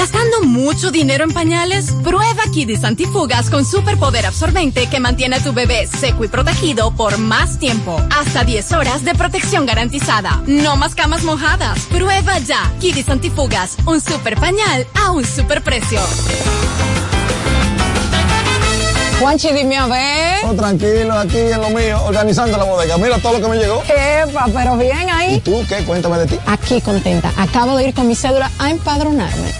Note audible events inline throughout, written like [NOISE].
¿Gastando mucho dinero en pañales? Prueba Kidis Antifugas con superpoder absorbente que mantiene a tu bebé seco y protegido por más tiempo. Hasta 10 horas de protección garantizada. No más camas mojadas. Prueba ya. Kidis Antifugas, un super pañal a un super precio. Juanchi, dime a ver. Oh, tranquilo, aquí en lo mío, organizando la bodega. Mira todo lo que me llegó. Epa, pero bien ahí. ¿Y tú qué? Cuéntame de ti. Aquí contenta. Acabo de ir con mi cédula a empadronarme.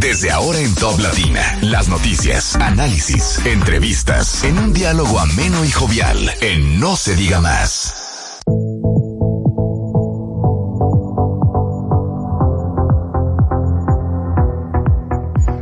Desde ahora en Top Latina, las noticias, análisis, entrevistas, en un diálogo ameno y jovial, en No se diga más.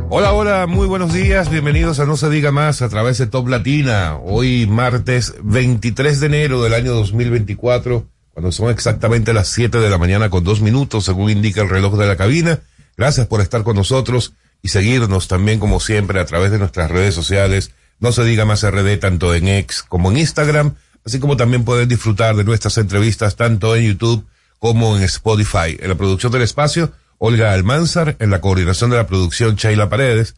Hola, hola, muy buenos días, bienvenidos a No se diga más a través de Top Latina. Hoy martes 23 de enero del año 2024, cuando son exactamente las 7 de la mañana con dos minutos, según indica el reloj de la cabina. Gracias por estar con nosotros y seguirnos también como siempre a través de nuestras redes sociales. No se diga más RD tanto en X como en Instagram, así como también pueden disfrutar de nuestras entrevistas tanto en YouTube como en Spotify. En la producción del espacio, Olga Almanzar, en la coordinación de la producción, Sheila Paredes,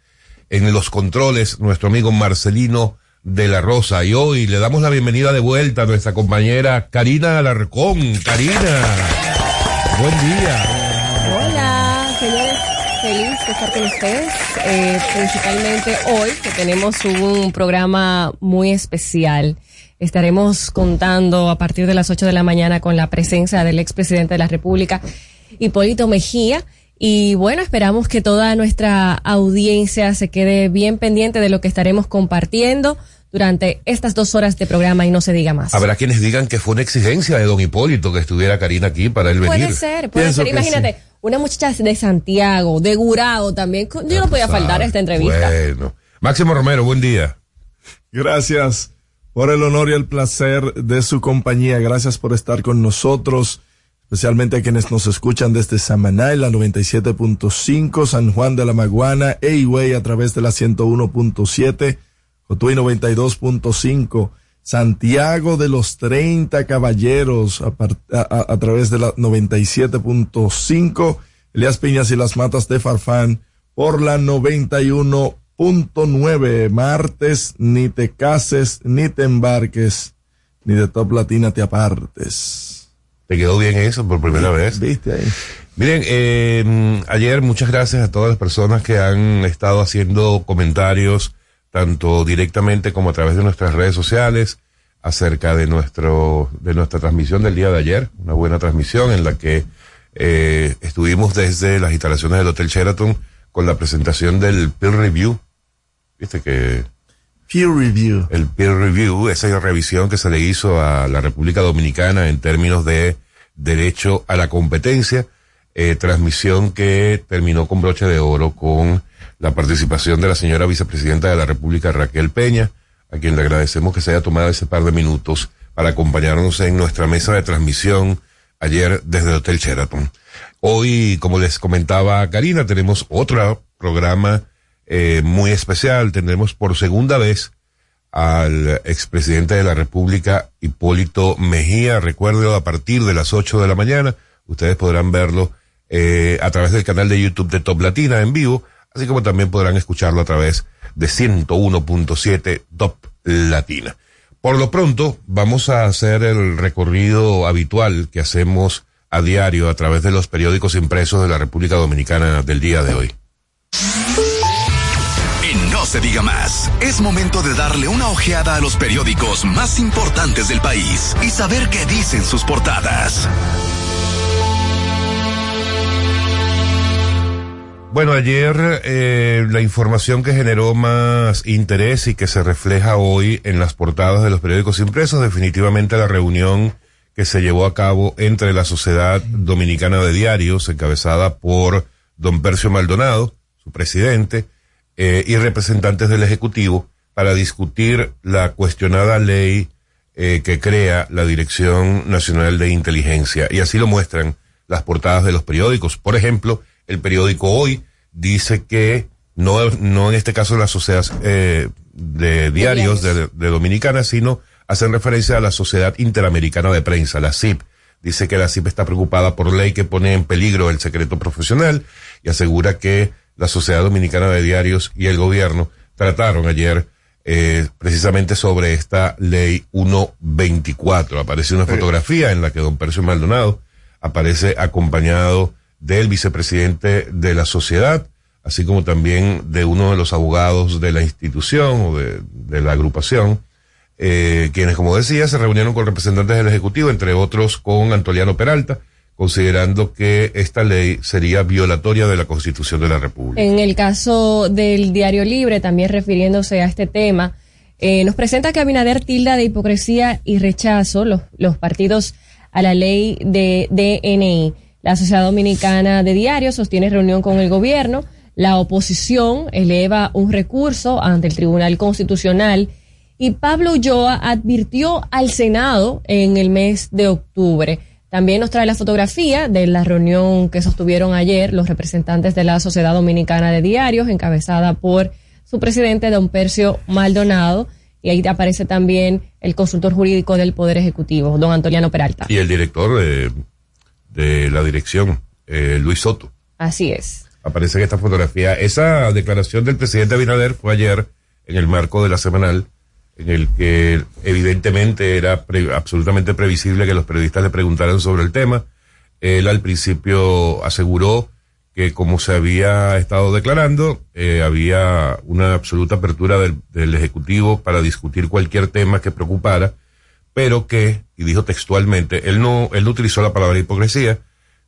en los controles, nuestro amigo Marcelino de la Rosa. Y hoy le damos la bienvenida de vuelta a nuestra compañera Karina Alarcón. Karina, buen día. Feliz de estar con ustedes, eh, principalmente hoy que tenemos un programa muy especial. Estaremos contando a partir de las 8 de la mañana con la presencia del expresidente de la República, Hipólito Mejía. Y bueno, esperamos que toda nuestra audiencia se quede bien pendiente de lo que estaremos compartiendo durante estas dos horas de programa y no se diga más. Habrá quienes digan que fue una exigencia de don Hipólito que estuviera Karina aquí para él venir. Puede ser, puede Pienso ser. Imagínate, sí. Una muchacha de Santiago, de Gurao también. Yo no podía faltar a esta entrevista. Bueno. Máximo Romero, buen día. Gracias por el honor y el placer de su compañía. Gracias por estar con nosotros, especialmente a quienes nos escuchan desde Samaná en la 97.5, San Juan de la Maguana, Eiway a través de la 101.7, Cotuí 92.5, Santiago de los 30 Caballeros a, a- a- a través de la 97.5, Elías Piñas y las Matas de Farfán por la 91.9. Martes, ni te cases, ni te embarques, ni de Top Latina te apartes. ¿Te quedó bien eso por primera vez? ¿Viste ahí? Miren, eh, ayer muchas gracias a todas las personas que han estado haciendo comentarios, tanto directamente como a través de nuestras redes sociales, acerca de nuestro, de nuestra transmisión del día de ayer. Una buena transmisión en la que eh, estuvimos desde las instalaciones del Hotel Sheraton con la presentación del peer review. Viste que Peer review. el peer review, esa revisión que se le hizo a la República Dominicana en términos de derecho a la competencia, eh, transmisión que terminó con broche de oro con la participación de la señora vicepresidenta de la República, Raquel Peña, a quien le agradecemos que se haya tomado ese par de minutos para acompañarnos en nuestra mesa de transmisión ayer desde el Hotel Sheraton. Hoy, como les comentaba Karina, tenemos otro programa eh, muy especial. Tendremos por segunda vez al expresidente de la República, Hipólito Mejía. Recuerdo, a partir de las 8 de la mañana, ustedes podrán verlo eh, a través del canal de YouTube de Top Latina en vivo, así como también podrán escucharlo a través de 101.7 Top Latina. Por lo pronto, vamos a hacer el recorrido habitual que hacemos a diario a través de los periódicos impresos de la República Dominicana del día de hoy. En No se diga más, es momento de darle una ojeada a los periódicos más importantes del país y saber qué dicen sus portadas. Bueno, ayer eh, la información que generó más interés y que se refleja hoy en las portadas de los periódicos impresos, definitivamente la reunión que se llevó a cabo entre la Sociedad Dominicana de Diarios, encabezada por don Percio Maldonado, su presidente, eh, y representantes del Ejecutivo, para discutir la cuestionada ley eh, que crea la Dirección Nacional de Inteligencia. Y así lo muestran las portadas de los periódicos. Por ejemplo, el periódico Hoy dice que no, no en este caso la sociedad eh, de diarios de, de Dominicana, sino hacen referencia a la Sociedad Interamericana de Prensa, la CIP. Dice que la CIP está preocupada por ley que pone en peligro el secreto profesional y asegura que la Sociedad Dominicana de Diarios y el gobierno trataron ayer eh, precisamente sobre esta ley 124. Aparece una fotografía en la que don Percio Maldonado aparece acompañado del vicepresidente de la sociedad, así como también de uno de los abogados de la institución o de, de la agrupación, eh, quienes, como decía, se reunieron con representantes del Ejecutivo, entre otros con Antoliano Peralta, considerando que esta ley sería violatoria de la Constitución de la República. En el caso del Diario Libre, también refiriéndose a este tema, eh, nos presenta que Abinader tilda de hipocresía y rechazo los, los partidos a la ley de DNI. La Sociedad Dominicana de Diarios sostiene reunión con el gobierno. La oposición eleva un recurso ante el Tribunal Constitucional y Pablo Ulloa advirtió al Senado en el mes de octubre. También nos trae la fotografía de la reunión que sostuvieron ayer los representantes de la Sociedad Dominicana de Diarios, encabezada por su presidente, don Percio Maldonado, y ahí aparece también el consultor jurídico del Poder Ejecutivo, don Antoliano Peralta. Y el director de, de la dirección, eh, Luis Soto. Así es. Aparece en esta fotografía. Esa declaración del presidente Abinader fue ayer en el marco de la semanal en el que evidentemente era pre absolutamente previsible que los periodistas le preguntaran sobre el tema. Él al principio aseguró que como se había estado declarando, eh, había una absoluta apertura del, del, Ejecutivo para discutir cualquier tema que preocupara, pero que, y dijo textualmente, él no, él no utilizó la palabra hipocresía,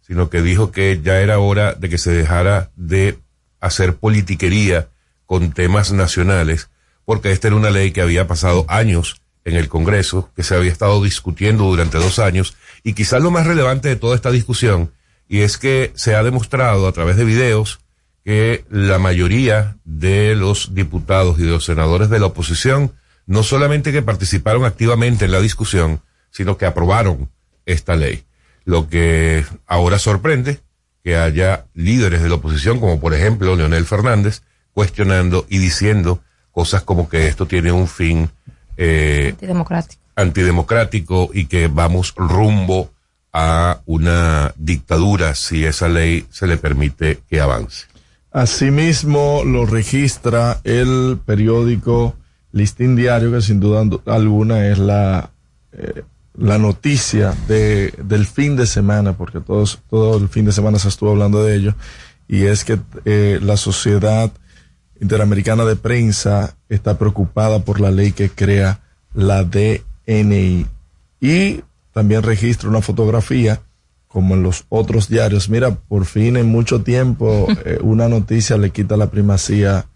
sino que dijo que ya era hora de que se dejara de hacer politiquería con temas nacionales porque esta era una ley que había pasado años en el Congreso, que se había estado discutiendo durante dos años, y quizás lo más relevante de toda esta discusión, y es que se ha demostrado a través de videos que la mayoría de los diputados y de los senadores de la oposición, no solamente que participaron activamente en la discusión, sino que aprobaron esta ley. Lo que ahora sorprende que haya líderes de la oposición, como por ejemplo Leonel Fernández, cuestionando y diciendo cosas como que esto tiene un fin eh, antidemocrático. antidemocrático y que vamos rumbo a una dictadura si esa ley se le permite que avance. Asimismo lo registra el periódico Listín Diario, que sin duda alguna es la, eh, la noticia de, del fin de semana, porque todos, todo el fin de semana se estuvo hablando de ello, y es que eh, la sociedad Interamericana de Prensa está preocupada por la ley que crea la DNI. Y también registra una fotografía, como en los otros diarios. Mira, por fin en mucho tiempo [LAUGHS] eh, una noticia le quita la primacía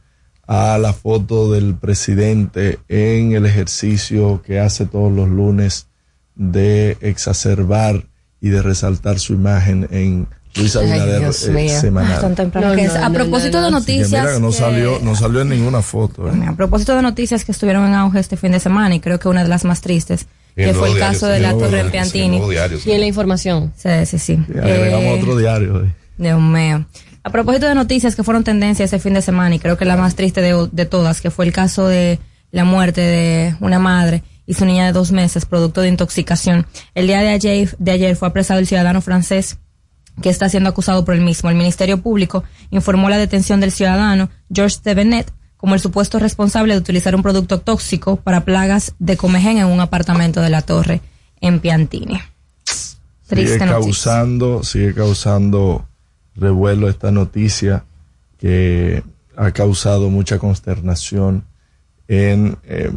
a la foto del presidente en el ejercicio que hace todos los lunes de exacerbar y de resaltar su imagen en Luis Abinader eh, semanal. No, no, a propósito de noticias. mira que no salió, no salió en ninguna foto. ¿eh? A propósito de noticias que estuvieron en auge este fin de semana, y creo que una de las más tristes, que fue el caso de la Torre sí, Piantini. Sí. y en la información. Sí, sí, sí. Eh, otro diario hoy. Dios mío. A propósito de noticias que fueron tendencia ese fin de semana, y creo que la más triste de, de todas, que fue el caso de la muerte de una madre y su niña de dos meses, producto de intoxicación. El día de ayer, de ayer fue apresado el ciudadano francés que está siendo acusado por el mismo. El Ministerio Público informó la detención del ciudadano Georges Tevenet como el supuesto responsable de utilizar un producto tóxico para plagas de comején en un apartamento de la torre en Piantini. Triste sigue noticia. causando, sigue causando revuelo esta noticia que ha causado mucha consternación en eh,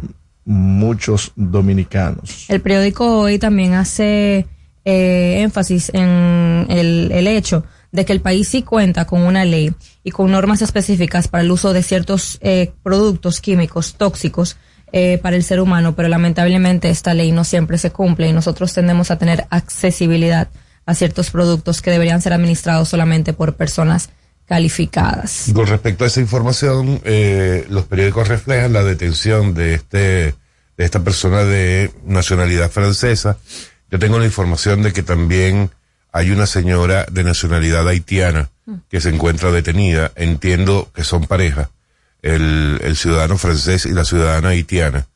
muchos dominicanos. El periódico hoy también hace eh, énfasis en el, hecho de que el país sí cuenta con una ley y con normas específicas para el uso de ciertos eh, productos químicos tóxicos para el ser humano, pero lamentablemente esta ley no siempre se cumple y nosotros tendemos a tener accesibilidad a ciertos productos que deberían ser administrados solamente por personas calificadas. Con respecto a esa información, eh, los periódicos reflejan la detención de este de esta persona de nacionalidad francesa. Yo tengo la información de que también hay una señora de nacionalidad haitiana que se encuentra detenida. Entiendo que son pareja, el, el ciudadano francés y la ciudadana haitiana,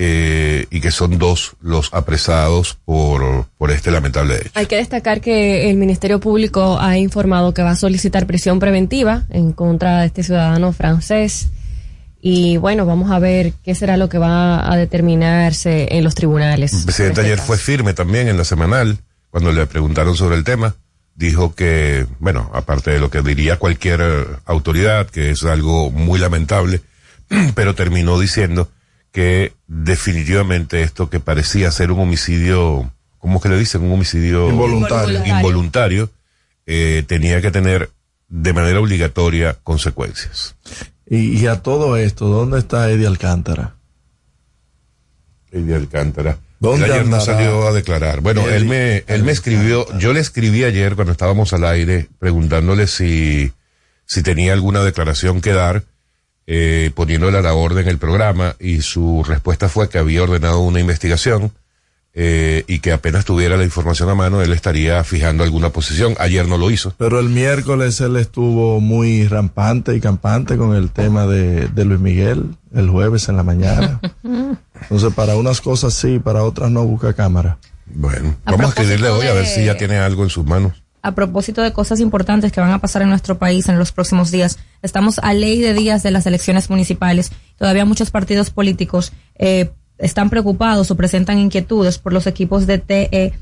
eh, y que son dos los apresados por, por este lamentable hecho. Hay que destacar que el Ministerio Público ha informado que va a solicitar prisión preventiva en contra de este ciudadano francés. Y bueno, vamos a ver qué será lo que va a determinarse en los tribunales. El presidente en este ayer fue firme también en la semanal, cuando le preguntaron sobre el tema, dijo que, bueno, aparte de lo que diría cualquier eh, autoridad, que es algo muy lamentable, [CLEARS THROAT] pero terminó diciendo que definitivamente esto que parecía ser un homicidio, ¿cómo que le dicen? Un homicidio Involuntario. involuntario, eh, tenía que tener de manera obligatoria consecuencias. Y, y a todo esto, ¿dónde está Eddie Alcántara? Eddie Alcántara. ¿Dónde Él ayer no salió a declarar. Bueno, Eddie él me, él me escribió, yo le escribí ayer cuando estábamos al aire preguntándole si, si tenía alguna declaración que dar, eh, poniéndole a la orden el programa y su respuesta fue que había ordenado una investigación eh, y que apenas tuviera la información a mano él estaría fijando alguna posición. Ayer no lo hizo. Pero el miércoles él estuvo muy rampante y campante con el tema de, de Luis Miguel, el jueves en la mañana. [LAUGHS] Entonces, para unas cosas sí, para otras no busca cámara. Bueno, A vamos a escribirle hoy a ver si ya tiene algo en sus manos. A propósito de cosas importantes que van a pasar en nuestro país en los próximos días, estamos a ley de días de las elecciones municipales. Todavía muchos partidos políticos eh, están preocupados o presentan inquietudes por los equipos de TE,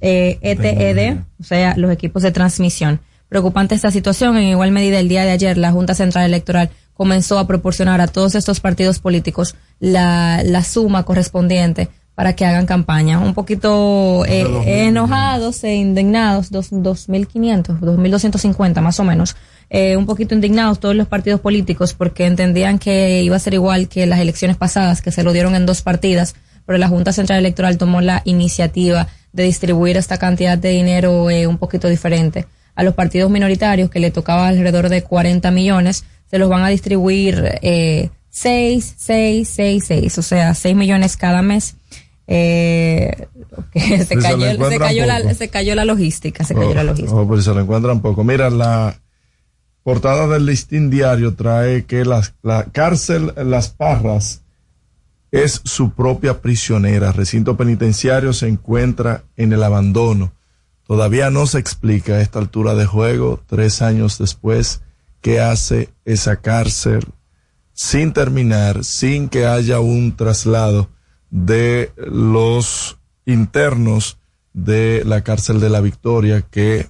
eh, ETED, o sea, los equipos de transmisión. Preocupante esta situación. En igual medida, el día de ayer, la Junta Central Electoral comenzó a proporcionar a todos estos partidos políticos la, la suma correspondiente para que hagan campaña. Un poquito eh, enojados e indignados, dos, 2.500, 2.250 más o menos, eh, un poquito indignados todos los partidos políticos porque entendían que iba a ser igual que las elecciones pasadas, que se lo dieron en dos partidas, pero la Junta Central Electoral tomó la iniciativa de distribuir esta cantidad de dinero eh, un poquito diferente. A los partidos minoritarios, que le tocaba alrededor de 40 millones, se los van a distribuir eh, 6, 6, 6, 6, o sea, 6 millones cada mes. Eh, [LAUGHS] se, cayó, se, encuentran cayó la, poco. se cayó la logística, se cayó la logística. Oh, pues se lo encuentran poco. Mira, la portada del listín diario trae que las- la cárcel Las Parras es su propia prisionera. Recinto penitenciario se encuentra en el abandono. Todavía no se explica a esta altura de juego, tres años después, qué hace esa cárcel sin terminar, sin que haya un traslado de los internos de la cárcel de la Victoria que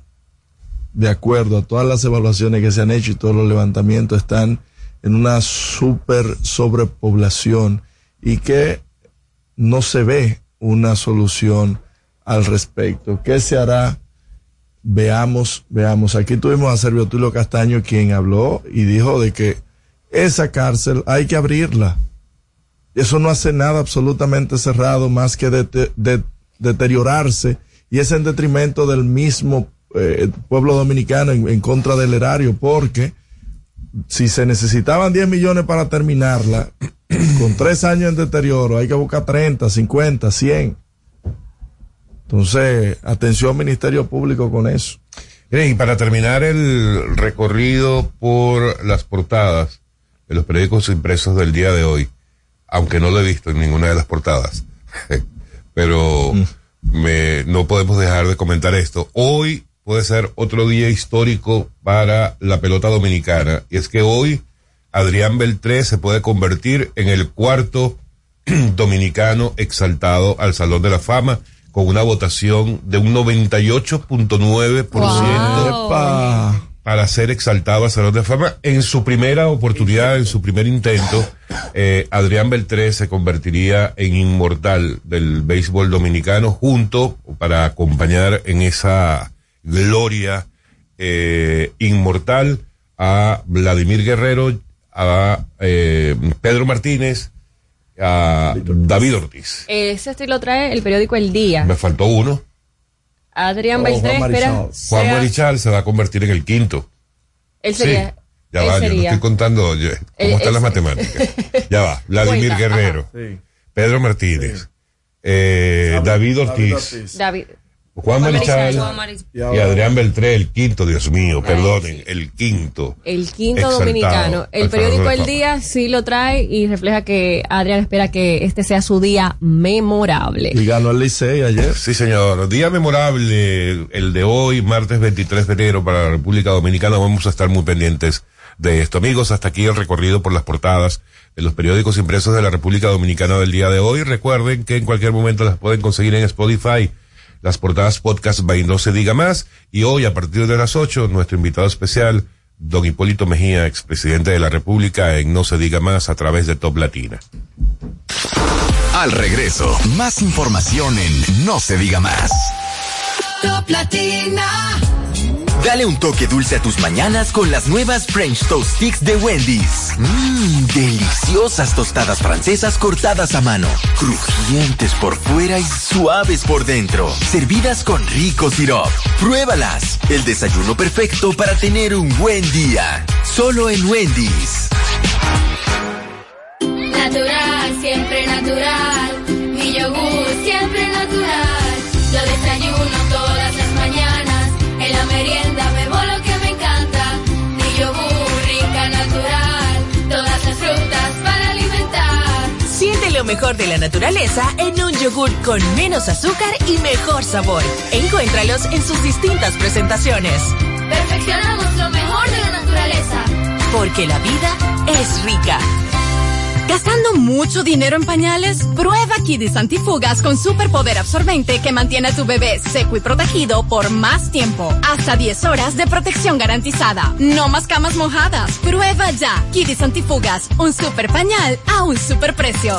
de acuerdo a todas las evaluaciones que se han hecho y todos los levantamientos están en una super sobrepoblación y que no se ve una solución al respecto. ¿Qué se hará? Veamos, veamos. Aquí tuvimos a Servio Tulio Castaño quien habló y dijo de que esa cárcel hay que abrirla. Eso no hace nada absolutamente cerrado más que de- deteriorarse y es en detrimento del mismo eh, pueblo dominicano en, contra del erario porque si se necesitaban 10 millones para terminarla, [CLEARS THROAT] con tres años en deterioro hay que buscar 30, 50, 100. Entonces, atención Ministerio Público con eso. Y para terminar el recorrido por las portadas de los periódicos impresos del día de hoy, aunque no lo he visto en ninguna de las portadas, [LAUGHS] pero me, no podemos dejar de comentar esto. Hoy puede ser otro día histórico para la pelota dominicana, y es que hoy Adrián Beltré se puede convertir en el cuarto [CLEARS THROAT] dominicano exaltado al Salón de la Fama con una votación de un 98.9% para ser exaltado al Salón de Fama. En su primera oportunidad, en su primer intento, eh, Adrián Beltré se convertiría en inmortal del béisbol dominicano junto para acompañar en esa gloria eh, inmortal a Vladimir Guerrero, a eh, Pedro Martínez, a David Ortiz. Ese estilo trae el periódico El Día. Me faltó uno. Adrián Beltré, Juan espera. Marichal. Juan sea- Marichal se va a convertir en el quinto. Él sería. Sí. Ya él va, yo no estoy contando yo, cómo están las matemáticas. Ya va. [LAUGHS] Vladimir Cuenta, Guerrero, Sí. Pedro Martínez, eh, David Ortiz, David. Marichal Juan Marichal. Y Adrián Beltré, el quinto, Dios mío, perdonen, el quinto. El quinto dominicano. El periódico El. Día sí lo trae y refleja que Adrián espera que este sea su día memorable. Y ganó el Licey ayer. Sí, señor. Día memorable, el de hoy, martes 23 de enero para la República Dominicana. Vamos a estar muy pendientes de esto. Amigos, hasta aquí el recorrido por las portadas de los periódicos impresos de la República Dominicana del día de hoy. Recuerden que en cualquier momento las pueden conseguir en Spotify. Las portadas podcast by No Se Diga Más. Y hoy, a partir de las 8, nuestro invitado especial, don Hipólito Mejía, expresidente de la República, en No Se Diga Más a través de Top Latina. Al regreso, más información en No se diga más. Top Latina. Dale un toque dulce a tus mañanas con las nuevas French Toast Sticks de Wendy's. Mmm, deliciosas tostadas francesas cortadas a mano, crujientes por fuera y suaves por dentro, servidas con rico sirop. Pruébalas, el desayuno perfecto para tener un buen día. Solo en Wendy's. Natural, siempre natural. Mi yogur siempre natural. Lo desayuno mejor de la naturaleza en un yogur con menos azúcar y mejor sabor. Encuéntralos en sus distintas presentaciones. Perfeccionamos lo mejor de la naturaleza. Porque la vida es rica. ¿Gastando mucho dinero en pañales? Prueba Kidis Antifugas con superpoder absorbente que mantiene a tu bebé seco y protegido por más tiempo. Hasta 10 horas de protección garantizada. No más camas mojadas. Prueba ya Kidis Antifugas, un super pañal a un super precio.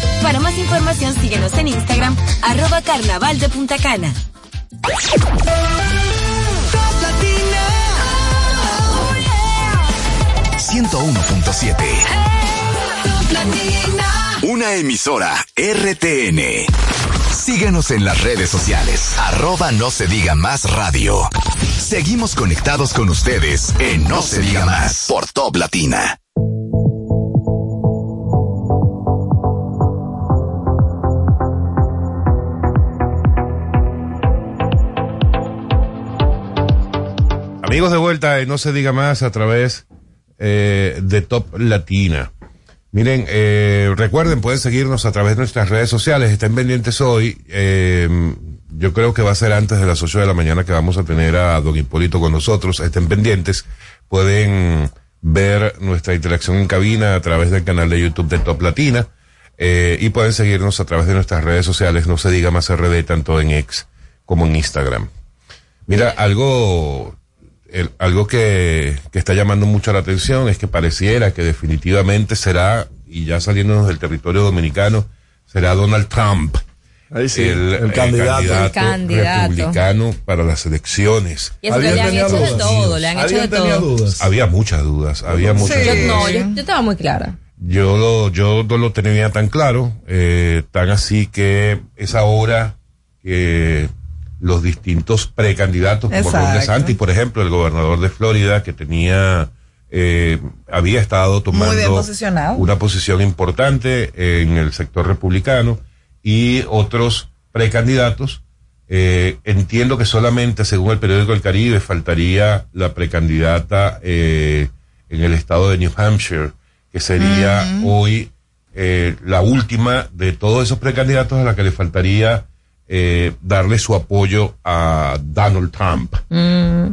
Para más información síguenos en Instagram, arroba carnaval de Punta Cana. 101.7. Una emisora RTN. Síguenos en las redes sociales. Arroba no se diga más radio. Seguimos conectados con ustedes en No se diga más por Top Latina. Amigos de vuelta, no se diga más a través eh, de Top Latina. Miren, eh, recuerden, pueden seguirnos a través de nuestras redes sociales. Estén pendientes hoy. eh, yo creo que va a ser antes de las 8 de la mañana que vamos a tener a Don Hipólito con nosotros. Estén pendientes. Pueden ver nuestra interacción en cabina a través del canal de YouTube de Top Latina. eh, y pueden seguirnos a través de nuestras redes sociales. No se diga más RD, tanto en X como en Instagram. Mira, algo el- algo que, que está llamando mucho la atención es que pareciera que definitivamente será, y ya saliéndonos del territorio dominicano, será Donald Trump Ahí sí, el, el candidato. El candidato. republicano para las elecciones. Y eso que le han hecho de todo, le han hecho de ¿Alguien tenía todo. dudas? Había muchas dudas, había muchas Yo, dudas. no, yo, yo estaba muy clara. Yo lo, yo no lo tenía tan claro, eh, tan así que es ahora que los distintos precandidatos, como Ron. DeSantis, por ejemplo, el gobernador de Florida, que tenía, eh, había estado tomando una posición importante en el sector republicano y otros precandidatos. Eh, entiendo que solamente, según el periódico El Caribe, faltaría la precandidata eh, en el estado de New Hampshire, que sería hoy eh, la última de todos esos precandidatos a la que le faltaría eh, darle su apoyo a Donald Trump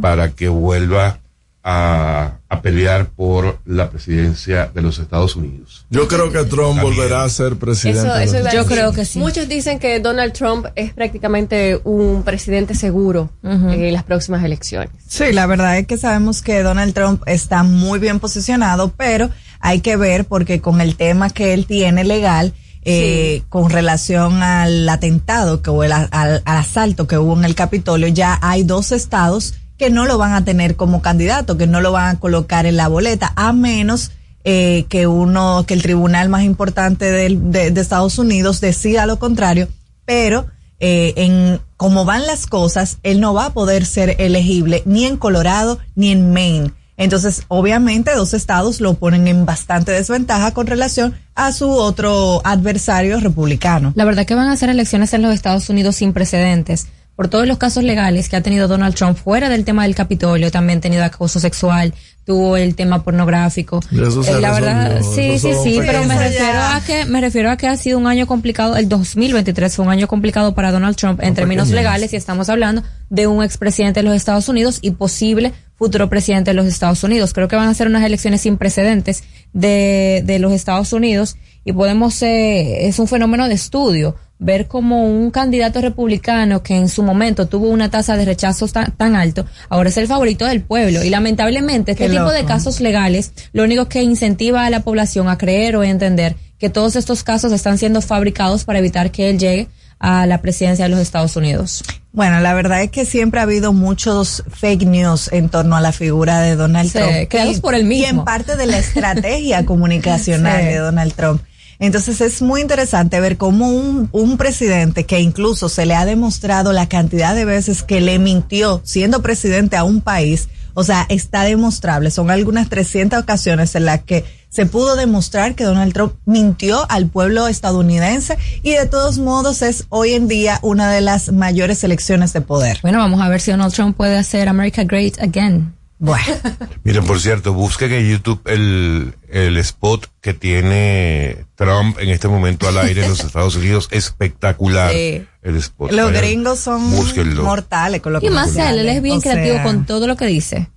para que vuelva a, a pelear por la presidencia de los Estados Unidos. Yo creo que Trump volverá a ser presidente. Eso, de eso decir. Unidos. creo que sí. Muchos dicen que Donald Trump es prácticamente un presidente seguro en las próximas elecciones. Sí, la verdad es que sabemos que Donald Trump está muy bien posicionado, pero hay que ver porque con el tema que él tiene legal, eh, con relación al atentado que, o el, al, al asalto que hubo en el Capitolio, ya hay dos estados que no lo van a tener como candidato, que no lo van a colocar en la boleta, a menos eh, que uno, que el tribunal más importante del- de, de Estados Unidos decida lo contrario, pero eh, en cómo van las cosas, él no va a poder ser elegible ni en Colorado ni en Maine. Entonces, obviamente, dos estados lo ponen en bastante desventaja con relación a su otro adversario republicano. La verdad que van a ser elecciones en los Estados Unidos sin precedentes. Por todos los casos legales que ha tenido Donald Trump fuera del tema del Capitolio, también ha tenido acoso sexual, tuvo el tema pornográfico. Eso Eh, la verdad, sí, sí, sí, pero me refiero a que me refiero a que ha sido un año complicado. El 2023 fue un año complicado para Donald Trump en términos legales y estamos hablando de un expresidente de los Estados Unidos y posible futuro presidente de los Estados Unidos. Creo que van a ser unas elecciones sin precedentes de, de los Estados Unidos y podemos, eh, es un fenómeno de estudio, ver como un candidato republicano que en su momento tuvo una tasa de rechazo tan, tan alto, ahora es el favorito del pueblo. Y lamentablemente este Qué tipo de casos legales lo único que incentiva a la población a creer o a entender que todos estos casos están siendo fabricados para evitar que él llegue a la presidencia de los Estados Unidos. Bueno, la verdad es que siempre ha habido muchos fake news en torno a la figura de Donald Sí, Trump. creados por él Y en mismo. parte de la estrategia [LAUGHS] comunicacional Sí. de Donald Trump. Entonces es muy interesante ver cómo un, presidente que incluso se le ha demostrado la cantidad de veces que le mintió siendo presidente a un país, o sea, está demostrable. Son algunas 300 ocasiones en las que se pudo demostrar que Donald Trump mintió al pueblo estadounidense y de todos modos es hoy en día una de las mayores elecciones de poder. Bueno, vamos a ver si Donald Trump puede hacer America Great Again. Bueno, [LAUGHS] Miren, por cierto, busquen en YouTube el, el spot que tiene Trump en este momento al aire en los [LAUGHS] Estados Unidos. Espectacular Sí. el spot. los Vayan, gringos son búsquenlo. mortales con lo Y que más él, él es bien O sea, creativo con todo lo que dice.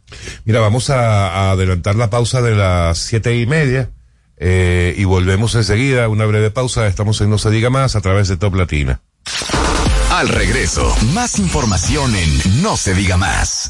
Mira, vamos a, a adelantar la pausa de las siete y media eh, y volvemos enseguida. Una breve pausa. Estamos en No Se Diga Más a través de Top Latina. Al regreso, más información en No se diga más.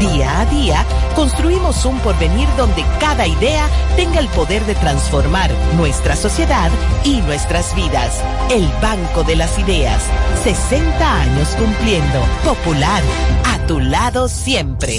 Día a día construimos un porvenir donde cada idea tenga el poder de transformar nuestra sociedad y nuestras vidas. El Banco de las Ideas. 60 años cumpliendo. Popular. A tu lado siempre.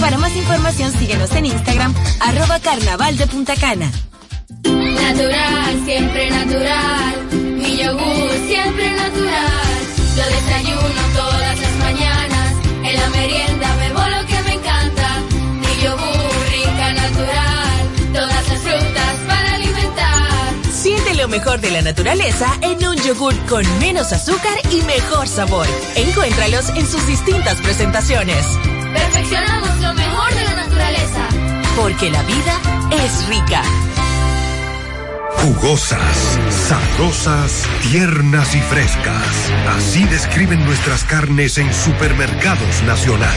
Para más información síguenos en Instagram, arroba carnaval de Punta Cana. Natural, siempre natural. Mi yogur, siempre natural. Lo desayuno todas lo mejor de la la naturaleza en un yogur con menos azúcar y mejor sabor. Encuéntralos en sus distintas presentaciones. Perfeccionamos lo mejor de la naturaleza. Porque la vida es rica. Jugosas, sabrosas, tiernas y frescas. Así describen nuestras carnes en Supermercados Nacional.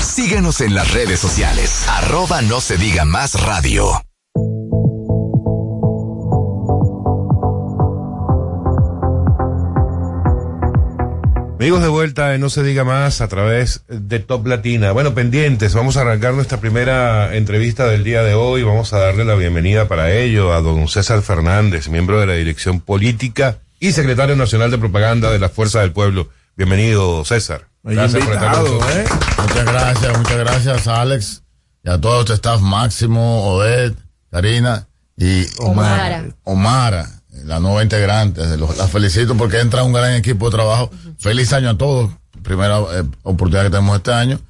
Síguenos en las redes sociales. Arroba no se diga más radio. Amigos de vuelta en No se diga más a través de Top Latina. Bueno, pendientes, vamos a arrancar nuestra primera entrevista del día de hoy. Vamos a darle la bienvenida para ello a don César Fernández, miembro de la Dirección Política y secretario nacional de propaganda de la Fuerza del Pueblo. Bienvenido, César. Gracias por estar con nosotros. ¿eh? Muchas gracias, muchas gracias, Alex, y a todo este staff Máximo, Odette, Karina y Omara. Omara, la nueva integrante. Los- La felicito porque entra un gran equipo de trabajo. Feliz año a todos. Primera eh, oportunidad que tenemos este año.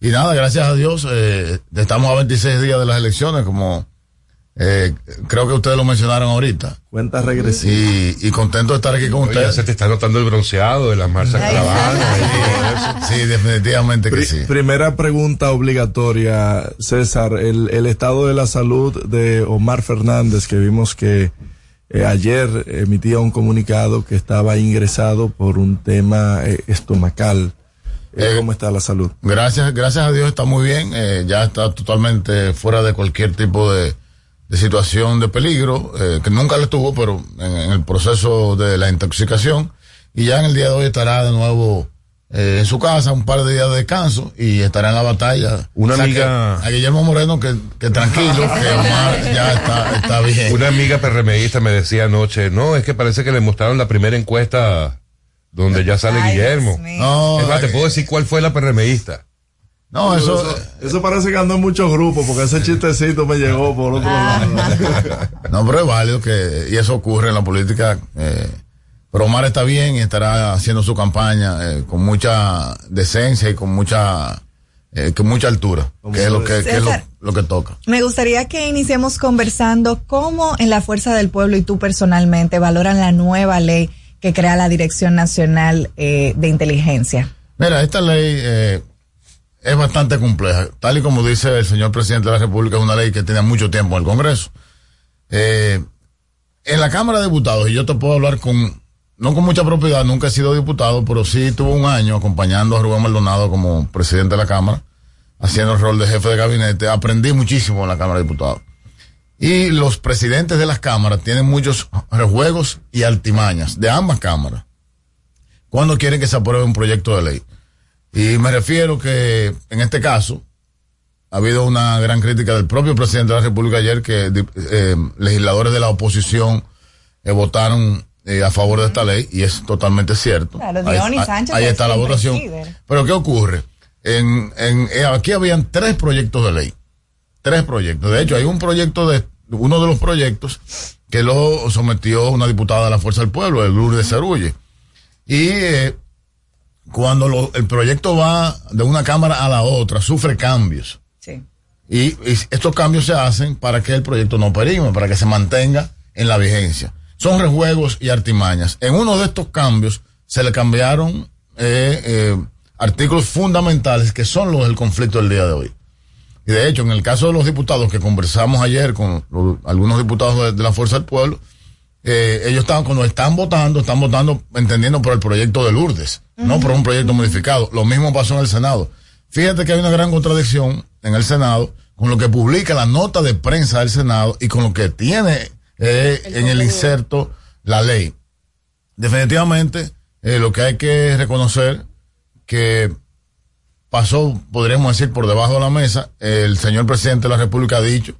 Y nada, gracias a Dios, eh, estamos a 26 días de las elecciones, como eh, creo que ustedes lo mencionaron ahorita. Cuenta regresiva. Y, y contento de estar aquí con Oye, ya ustedes. se te está notando el bronceado de las marchas caravanas. Sí, definitivamente que Pri- sí. Primera pregunta obligatoria, César. El, el estado de la salud de Omar Fernández, que vimos que eh, ayer emitía un comunicado que estaba ingresado por un tema eh, estomacal. Eh, ¿Cómo está la salud? Gracias, gracias a Dios está muy bien, ya está totalmente fuera de cualquier tipo de, de situación de peligro, eh, que nunca le tuvo, pero en, en el proceso de la intoxicación, y ya en el día de hoy estará de nuevo eh, en su casa, un par de días de descanso, y estará en la batalla. Una O sea amiga- que a Guillermo Moreno que, que tranquilo, [LAUGHS] que Omar ya está, está bien. Una amiga PRMista me decía anoche, no, es que parece que le mostraron la primera encuesta donde ya sale Guillermo. No, es más, te puedo decir cuál fue la PRMista. No, eso, eso parece que andó en muchos grupos, porque ese chistecito me llegó por otro lado. No, pero es válido que, y eso ocurre en la política. Eh, pero Omar está bien y estará haciendo su campaña eh, con mucha decencia y con mucha, eh, con mucha altura, que es lo que, que es lo, que toca. Me gustaría que iniciemos conversando cómo en la Fuerza del Pueblo y tú personalmente valoran la nueva ley que crea la Dirección Nacional eh, de Inteligencia. Mira, esta ley eh, es bastante compleja. Tal y como dice el señor presidente de la República, es una ley que tiene mucho tiempo en el Congreso. Eh, en la Cámara de Diputados, y yo te puedo hablar con, no con mucha propiedad, nunca he sido diputado, pero sí tuve un año acompañando a Rubén Maldonado como presidente de la Cámara, haciendo el rol de jefe de gabinete. Aprendí muchísimo en la Cámara de Diputados. Y los presidentes de las cámaras tienen muchos rejuegos y altimañas de ambas cámaras cuando quieren que se apruebe un proyecto de ley. Y me refiero que en este caso ha habido una gran crítica del propio presidente de la República ayer que eh, legisladores de la oposición eh, votaron eh, a favor de esta ley y es totalmente cierto. Claro, ahí, Sánchez ahí es está la votación. líder. Pero ¿qué ocurre? En, en, eh, aquí habían tres proyectos de ley. Tres proyectos. De hecho, hay un proyecto de, uno de los proyectos que lo sometió una diputada de la Fuerza del Pueblo, el Lourdes Cerulle. Y eh, cuando lo- el proyecto va de una cámara a la otra, sufre cambios. Sí. Y, y estos cambios se hacen para que el proyecto no perime, para que se mantenga en la vigencia. Son rejuegos y artimañas. En uno de estos cambios se le cambiaron eh, eh, artículos fundamentales que son los del conflicto del día de hoy. Y de hecho, en el caso de los diputados que conversamos ayer con algunos diputados de, de la Fuerza del Pueblo, eh, ellos estaban, cuando están votando, están votando entendiendo por el proyecto de Lourdes, no por un proyecto modificado. Lo mismo pasó en el Senado. Fíjate que hay una gran contradicción en el Senado con lo que publica la nota de prensa del Senado y con lo que tiene eh, en el inserto la ley. Definitivamente, eh, lo que hay que reconocer que pasó, podríamos decir, por debajo de la mesa. El señor presidente de la República ha dicho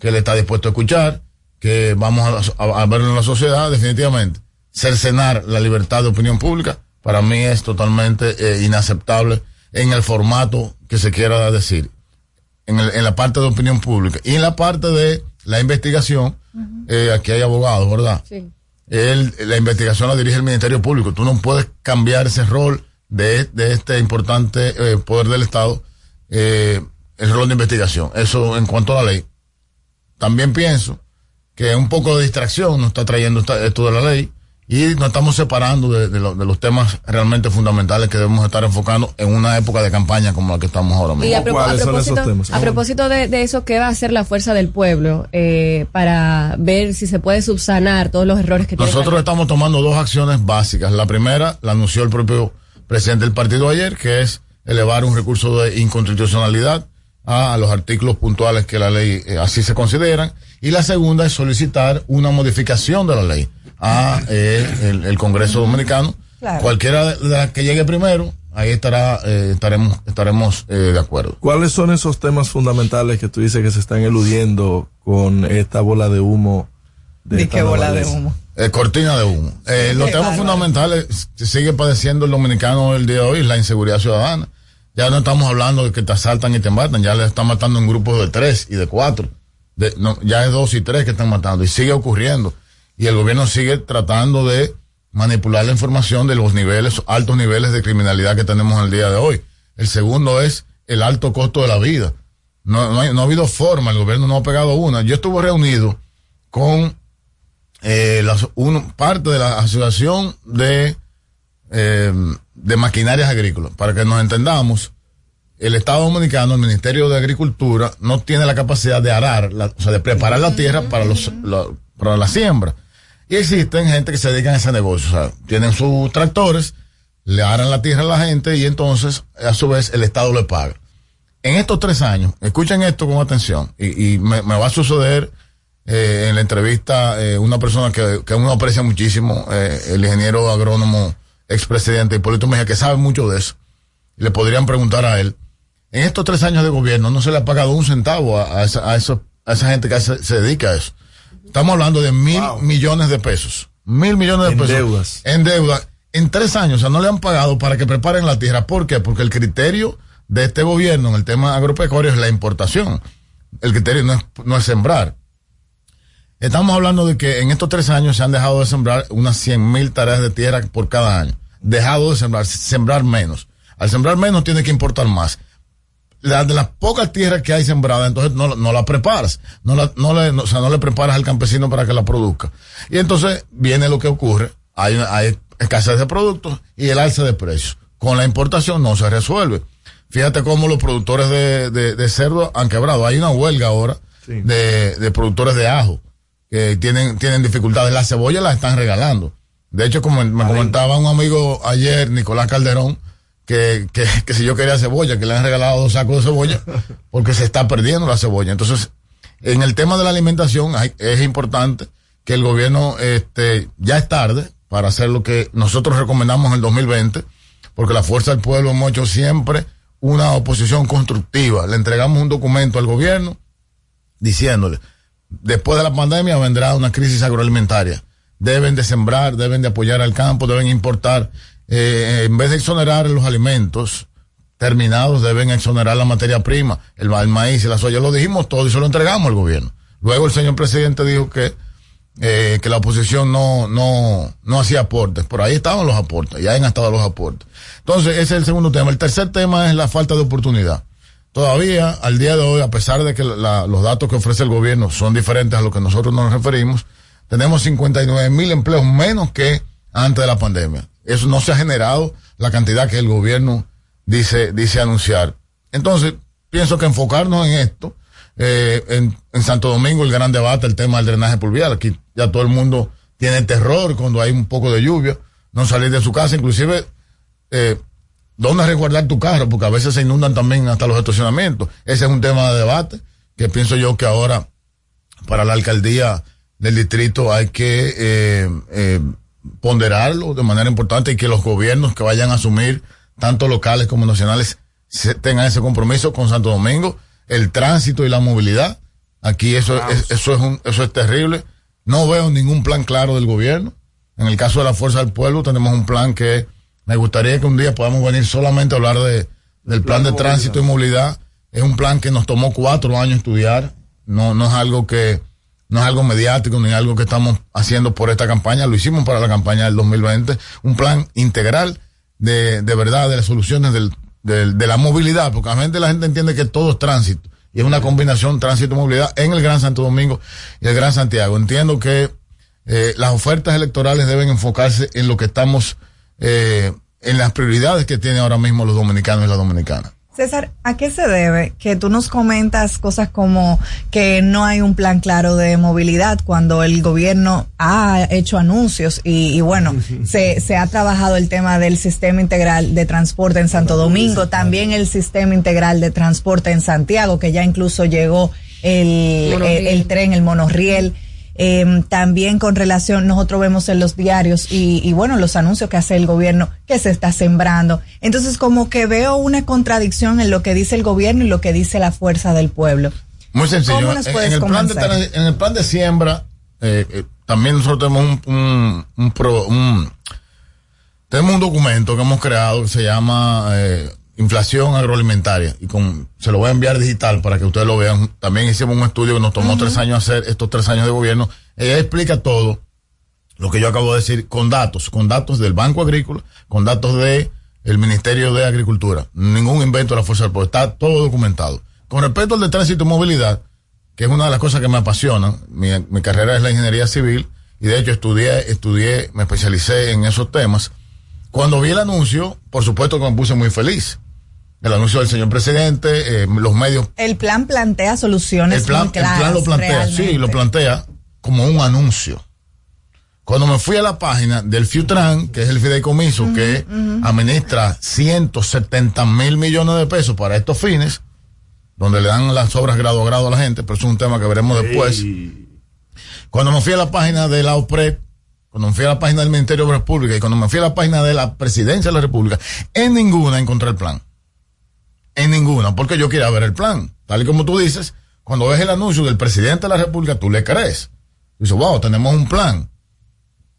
que él está dispuesto a escuchar, que vamos a, a- a verlo en la sociedad, definitivamente. Cercenar la libertad de opinión pública, para mí es totalmente eh, inaceptable en el formato que se quiera decir. En, el- en la parte de opinión pública. Y en la parte de la investigación, eh, aquí hay abogados, ¿verdad? Sí. Él, la investigación la dirige el Ministerio Público. Tú no puedes cambiar ese rol de, de este importante eh, poder del Estado, eh, el rol de investigación. Eso en cuanto a la ley. También pienso que un poco de distracción nos está trayendo esta- esto de la ley y nos estamos separando de, de lo- de los temas realmente fundamentales que debemos estar enfocando en una época de campaña como la que estamos ahora mismo. Y a, propósito, a propósito de, de eso, ¿qué va a hacer la fuerza del pueblo eh, para ver si se puede subsanar todos los errores que tiene Nosotros estamos tomando dos acciones básicas. La primera la anunció el propio presidente del partido ayer, que es elevar un recurso de inconstitucionalidad a, a los artículos puntuales que la ley eh, así se consideran. Y la segunda es solicitar una modificación de la ley a eh, el, el Congreso Dominicano. Claro. Cualquiera de las que llegue primero, ahí estará, eh, estaremos, estaremos eh, de acuerdo. ¿Cuáles son esos temas fundamentales que tú dices que se están eludiendo con esta bola de humo? ¿De qué bola de humo? Eh, cortina de humo. Eh, los temas bárbaro. fundamentales que sigue padeciendo el dominicano el día de hoy es la inseguridad ciudadana. Ya no estamos hablando de que te asaltan y te matan, ya le están matando en grupos de tres y de cuatro. De, no, ya es dos y tres que están matando y sigue ocurriendo. Y el gobierno sigue tratando de manipular la información de los niveles, altos niveles de criminalidad que tenemos el día de hoy. El segundo es el alto costo de la vida. No, no, hay- no ha habido forma, el gobierno no ha pegado una. Yo estuve reunido con eh, las- uno- parte de la asociación de, eh, de maquinarias agrícolas. Para que nos entendamos, el Estado Dominicano, el Ministerio de Agricultura, no tiene la capacidad de arar, la- o sea, de preparar la tierra para, los, la, para la siembra. Y existen gente que se dedican a ese negocio, o sea, tienen sus tractores, le aran la tierra a la gente y entonces, a su vez, el Estado le paga. En estos tres años, escuchen esto con atención, y, me, va a suceder eh, en la entrevista eh, una persona que, que uno aprecia muchísimo, eh, el ingeniero agrónomo expresidente Hipólito Mejía, que sabe mucho de eso. Y le podrían preguntar a él, en estos tres años de gobierno no se le ha pagado un centavo a, esa, a a esa gente que se, se dedica a eso. Estamos hablando de mil millones de pesos. Mil millones de En pesos. deudas. En deuda. En tres años, o sea, no le han pagado para que preparen la tierra. ¿Por qué? Porque el criterio de este gobierno en el tema agropecuario es la importación. El criterio no es, no es sembrar. Estamos hablando de que en estos tres años se han dejado de sembrar unas 100 mil tareas de tierra por cada año. Dejado de sembrar, sembrar menos. Al sembrar menos tiene que importar más. La, de las pocas tierras que hay sembradas, entonces no, no la preparas. No, la, no, le, no- o sea, no le preparas al campesino para que la produzca. Y entonces viene lo que ocurre. Hay, una- hay escasez de productos y el alza de precios. Con la importación no se resuelve. Fíjate cómo los productores de, de, de cerdo han quebrado. Hay una huelga ahora de, de productores de ajo que tienen, tienen dificultades. La cebolla la están regalando. De hecho, como me comentaba un amigo ayer, Nicolás Calderón, que, que, que si yo quería cebolla, que le han regalado dos sacos de cebolla, [LAUGHS] porque se está perdiendo la cebolla. Entonces, en el tema de la alimentación hay- es importante que el gobierno, este, ya es tarde para hacer lo que nosotros recomendamos en el 2020, porque la Fuerza del Pueblo hemos hecho siempre una oposición constructiva. Le entregamos un documento al gobierno diciéndole, después de la pandemia vendrá una crisis agroalimentaria. Deben de sembrar, deben de apoyar al campo, deben importar. Eh, en vez de exonerar los alimentos terminados, deben exonerar la materia prima, el, el maíz y la soya. Lo dijimos todo y se lo entregamos al gobierno. Luego el señor presidente dijo que, eh, que la oposición no, no, no hacía aportes. Por ahí estaban los aportes, ya han estado los aportes. Entonces, ese es el segundo tema. El tercer tema es la falta de oportunidad. Todavía, al día de hoy, a pesar de que la- los datos que ofrece el gobierno son diferentes a lo que nosotros nos referimos, tenemos 59 mil empleos menos que antes de la pandemia. Eso no se ha generado la cantidad que el gobierno dice, dice anunciar. Entonces, pienso que enfocarnos en esto, eh, en, en Santo Domingo el gran debate, el tema del drenaje pluvial, aquí ya todo el mundo tiene terror cuando hay un poco de lluvia, no salir de su casa, inclusive, eh, ¿Dónde resguardar tu carro? Porque a veces se inundan también hasta los estacionamientos. Ese es un tema de debate que pienso yo que ahora para la alcaldía del distrito hay que eh, eh, ponderarlo de manera importante y que los gobiernos que vayan a asumir, tanto locales como nacionales, tengan ese compromiso con Santo Domingo, el tránsito y la movilidad. Aquí eso, es, eso, es un, eso es terrible. No veo ningún plan claro del gobierno. En el caso de la Fuerza del Pueblo tenemos un plan que me gustaría que un día podamos venir solamente a hablar de, del plan, de, tránsito y movilidad. Es un plan que nos tomó cuatro años estudiar. No, no es algo que, no es algo mediático ni algo que estamos haciendo por esta campaña. Lo hicimos para la campaña del 2020. Un plan integral de, de verdad, de las soluciones del, de la movilidad, porque a la gente entiende que todo es tránsito. Y es una combinación tránsito-movilidad en el Gran Santo Domingo y el Gran Santiago. Entiendo que eh, las ofertas electorales deben enfocarse en lo que estamos, eh, en las prioridades que tienen ahora mismo los dominicanos y las dominicanas. César, ¿a qué se debe que tú nos comentas cosas como que no hay un plan claro de movilidad cuando el gobierno ha hecho anuncios y, bueno, [LAUGHS] se, se ha trabajado el tema del sistema integral de transporte en Santo Domingo, también el sistema integral de transporte en Santiago, que ya incluso llegó el, el tren, el monorriel. Eh, también con relación, nosotros vemos en los diarios y, y, bueno, los anuncios que hace el gobierno que se está sembrando. Entonces, como que veo una contradicción en lo que dice el gobierno y lo que dice la fuerza del pueblo. Muy sencillo. en, el plan de, en el plan de siembra, eh, eh, también nosotros tenemos un, un, un, pro, un, tenemos un documento que hemos creado que se llama eh, inflación agroalimentaria y con se lo voy a enviar digital para que ustedes lo vean. También hicimos un estudio que nos tomó tres años hacer estos tres años de gobierno. Ella explica todo lo que yo acabo de decir con datos, con datos del Banco Agrícola, con datos de el Ministerio de Agricultura. Ningún invento de la Fuerza del Pueblo. Está todo documentado. Con respecto al de tránsito y movilidad, que es una de las cosas que me apasionan, mi, mi carrera es la ingeniería civil y de hecho estudié, estudié, me especialicé en esos temas. Cuando vi el anuncio, por supuesto que me puse muy feliz el anuncio del señor presidente, eh, los medios. El plan plantea soluciones. El plan, el plan lo plantea, sí, lo plantea como un anuncio. Cuando me fui a la página del FUTRAN, que es el fideicomiso que administra 170 mil millones de pesos para estos fines, donde le dan las obras grado a grado a la gente, pero eso es un tema que veremos después. Cuando me fui a la página de la OPRED, cuando me fui a la página del Ministerio de Obras Públicas y cuando me fui a la página de la Presidencia de la República, en ninguna encontré el plan. En ninguna, porque yo quería ver el plan. Tal y como tú dices, cuando ves el anuncio del presidente de la República, tú le crees. Dices, wow, tenemos un plan.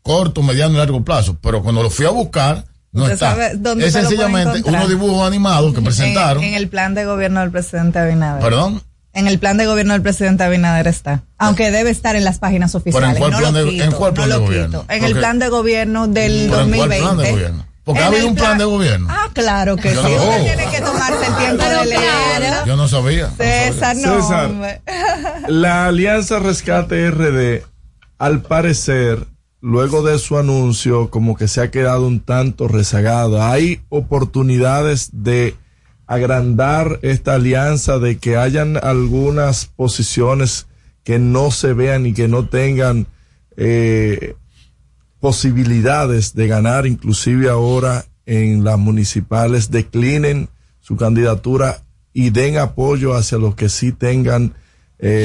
Corto, mediano y largo plazo. Pero cuando lo fui a buscar, no está. es sencillamente unos dibujos animados que [LAUGHS] presentaron. En, el plan de gobierno del presidente Abinader. ¿Perdón? En el plan de gobierno del presidente Abinader está. Aunque debe estar en las páginas oficiales. ¿en cuál plan, de, ¿en cuál plan de gobierno? En el plan de gobierno del 2020. ¿En cuál plan de gobierno? Porque ha habido un plan, de gobierno. Ah, claro que sí. Usted tiene que tomarse el tiempo de leerlo. Yo no sabía. César, no. César, la Alianza Rescate RD, al parecer, luego de su anuncio, como que se ha quedado un tanto rezagada. Hay oportunidades de agrandar esta alianza, de que hayan algunas posiciones que no se vean y que no tengan eh, posibilidades de ganar, inclusive ahora en las municipales, declinen su candidatura y den apoyo hacia los que sí tengan